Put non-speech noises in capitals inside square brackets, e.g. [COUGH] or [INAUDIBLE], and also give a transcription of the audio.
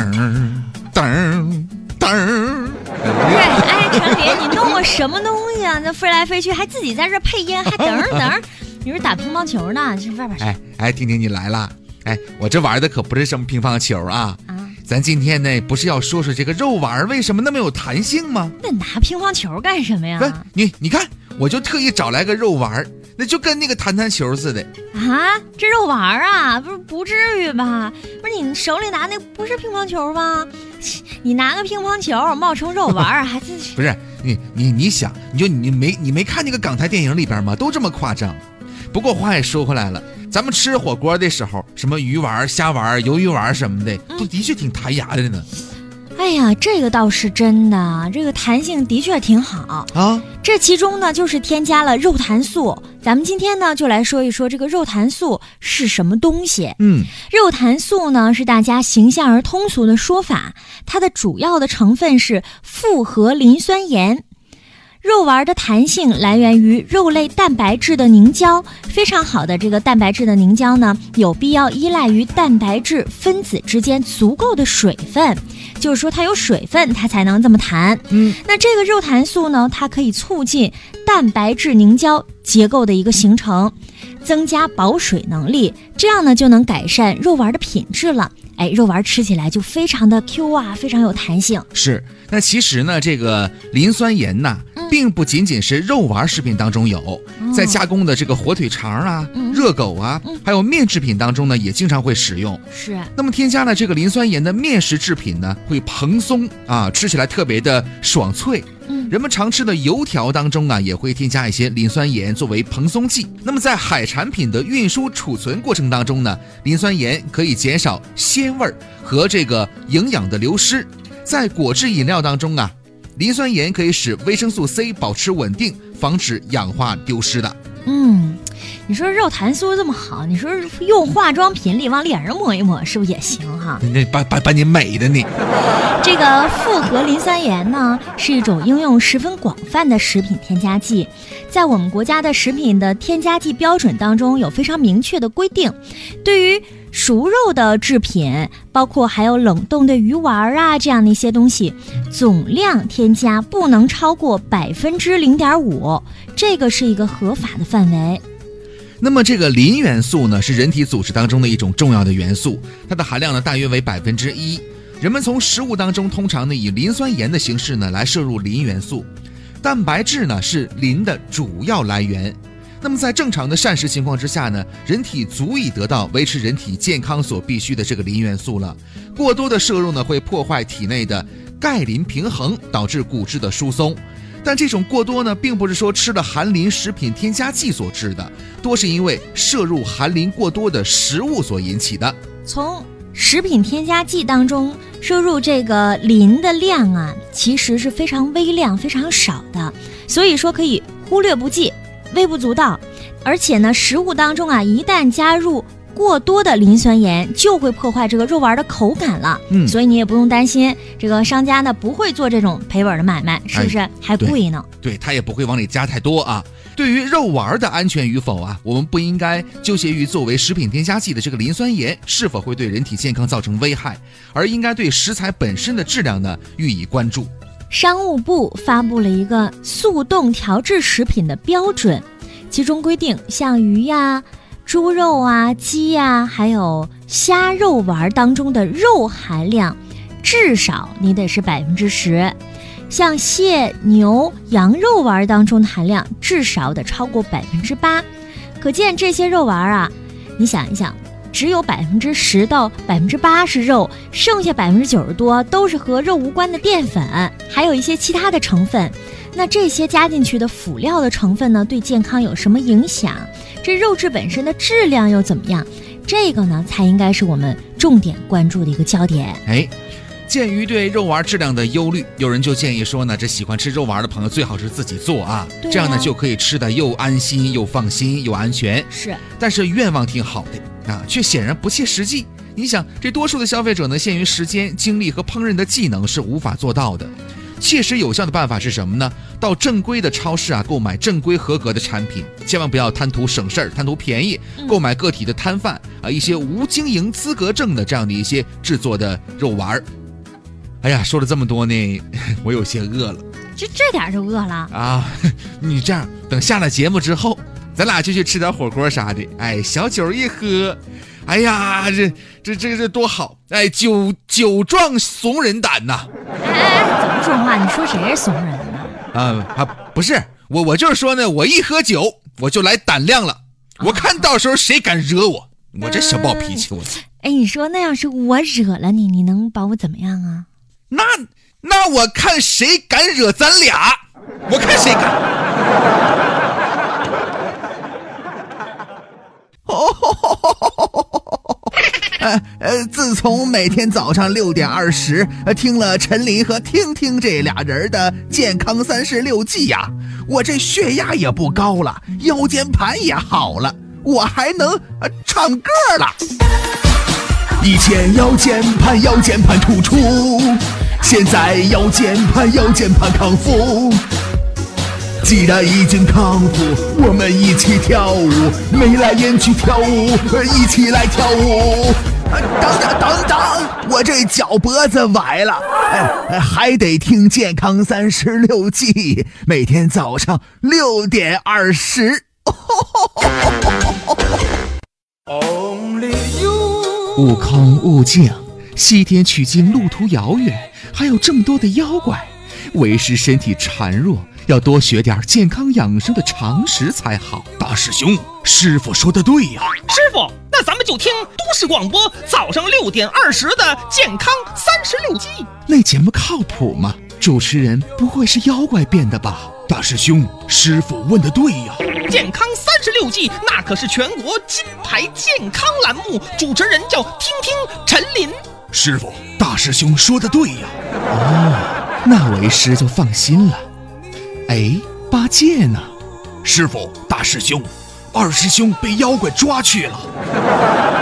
噔噔噔。不是，哎，陈林，你弄个什么东西啊？那飞来飞去，还自己在这配音，还噔 [LAUGHS] 噔。你是打乒乓球呢？这外边哎哎，婷婷你来了。哎，我这玩的可不是什么乒乓球啊。啊，咱今天呢，不是要说说这个肉丸为什么那么有弹性吗？那拿乒乓球干什么呀？不，你你看，我就特意找来个肉丸，那就跟那个弹弹球似的。啊，这肉丸啊，不是不至于吧？不是你手里拿那不是乒乓球吗？你拿个乒乓球冒充肉丸，还是 [LAUGHS] 不是？你你你想，你就你没你没看那个港台电影里边吗？都这么夸张。不过话也说回来了，咱们吃火锅的时候，什么鱼丸、虾丸、鱿鱼丸什么的，都的确挺弹牙的呢。哎呀，这个倒是真的，这个弹性的确挺好啊。这其中呢，就是添加了肉弹素。咱们今天呢，就来说一说这个肉弹素是什么东西。嗯，肉弹素呢，是大家形象而通俗的说法，它的主要的成分是复合磷酸盐。肉丸的弹性来源于肉类蛋白质的凝胶，非常好的这个蛋白质的凝胶呢，有必要依赖于蛋白质分子之间足够的水分，就是说它有水分，它才能这么弹。嗯，那这个肉弹素呢，它可以促进蛋白质凝胶结构的一个形成，增加保水能力，这样呢就能改善肉丸的品质了。哎，肉丸吃起来就非常的 Q 啊，非常有弹性。是，那其实呢，这个磷酸盐呐，并不仅仅是肉丸食品当中有，在加工的这个火腿肠啊、热狗啊，还有面制品当中呢，也经常会使用。是。那么添加了这个磷酸盐的面食制品呢，会蓬松啊，吃起来特别的爽脆。人们常吃的油条当中啊，也会添加一些磷酸盐作为蓬松剂。那么在海产品的运输储存过程当中呢，磷酸盐可以减少鲜味儿和这个营养的流失。在果汁饮料当中啊，磷酸盐可以使维生素 C 保持稳定，防止氧化丢失的。嗯。你说肉弹酥这么好，你说用化妆品里往脸上抹一抹，是不是也行哈？那把把把你美的你。这个复合磷酸盐呢，是一种应用十分广泛的食品添加剂，在我们国家的食品的添加剂标准当中有非常明确的规定。对于熟肉的制品，包括还有冷冻的鱼丸啊这样的一些东西，总量添加不能超过百分之零点五，这个是一个合法的范围。那么这个磷元素呢，是人体组织当中的一种重要的元素，它的含量呢大约为百分之一。人们从食物当中通常呢以磷酸盐的形式呢来摄入磷元素。蛋白质呢是磷的主要来源。那么在正常的膳食情况之下呢，人体足以得到维持人体健康所必需的这个磷元素了。过多的摄入呢会破坏体内的钙磷平衡，导致骨质的疏松。但这种过多呢，并不是说吃了含磷食品添加剂所致的，多是因为摄入含磷过多的食物所引起的。从食品添加剂当中摄入这个磷的量啊，其实是非常微量、非常少的，所以说可以忽略不计，微不足道。而且呢，食物当中啊，一旦加入过多的磷酸盐就会破坏这个肉丸的口感了，嗯，所以你也不用担心，这个商家呢不会做这种赔本的买卖，是不是？还贵呢？对他也不会往里加太多啊。对于肉丸的安全与否啊，我们不应该纠结于作为食品添加剂的这个磷酸盐是否会对人体健康造成危害，而应该对食材本身的质量呢予以关注。商务部发布了一个速冻调制食品的标准，其中规定，像鱼呀。猪肉啊，鸡呀，还有虾肉丸当中的肉含量，至少你得是百分之十；像蟹、牛、羊肉丸当中的含量，至少得超过百分之八。可见这些肉丸啊，你想一想，只有百分之十到百分之八是肉，剩下百分之九十多都是和肉无关的淀粉，还有一些其他的成分。那这些加进去的辅料的成分呢，对健康有什么影响？这肉质本身的质量又怎么样？这个呢，才应该是我们重点关注的一个焦点。哎，鉴于对肉丸质量的忧虑，有人就建议说呢，这喜欢吃肉丸的朋友最好是自己做啊，这样呢就可以吃的又安心又放心又安全。是，但是愿望挺好的啊，却显然不切实际。你想，这多数的消费者呢，限于时间、精力和烹饪的技能是无法做到的。切实有效的办法是什么呢？到正规的超市啊，购买正规合格的产品，千万不要贪图省事儿、贪图便宜，购买个体的摊贩啊一些无经营资格证的这样的一些制作的肉丸儿。哎呀，说了这么多呢，[LAUGHS] 我有些饿了就这点就饿了。啊！[LAUGHS] 你这样，等下了节目之后，咱俩就去吃点火锅啥的。哎，小酒一喝，哎呀，这这这这多好！哎，酒酒壮怂人胆呐！说话？你说谁是怂人呢？啊啊，不是我，我就是说呢，我一喝酒我就来胆量了。我看到时候谁敢惹我，我这小暴脾气，我哎，你说那要是我惹了你，你能把我怎么样啊？那那我看谁敢惹咱俩，我看谁敢。呃呃，自从每天早上六点二十听了陈琳和听听这俩人的健康三十六计呀，我这血压也不高了，腰间盘也好了，我还能唱歌了。以前腰间盘腰间盘突出，现在腰间盘腰间盘康复。既然已经康复，我们一起跳舞，眉来眼去跳舞，一起来跳舞。呃等等等等，我这脚脖子崴了，还得听健康三十六计，每天早上六点二十。悟空悟净，西天取经路途遥远，还有这么多的妖怪，为师身体孱弱，要多学点健康养生的常识才好。大师兄，师傅说的对呀、师傅，那咱们就听都市广播早上六点二十的健康三十六计。那节目靠谱吗？主持人不会是妖怪变的吧？大师兄，师傅问的对呀、健康三十六计，那可是全国金牌健康栏目，主持人叫听听陈琳。师傅，大师兄说的对呀。哦，那为师就放心了。哎，八戒呢？师傅，大师兄，二师兄被妖怪抓去了。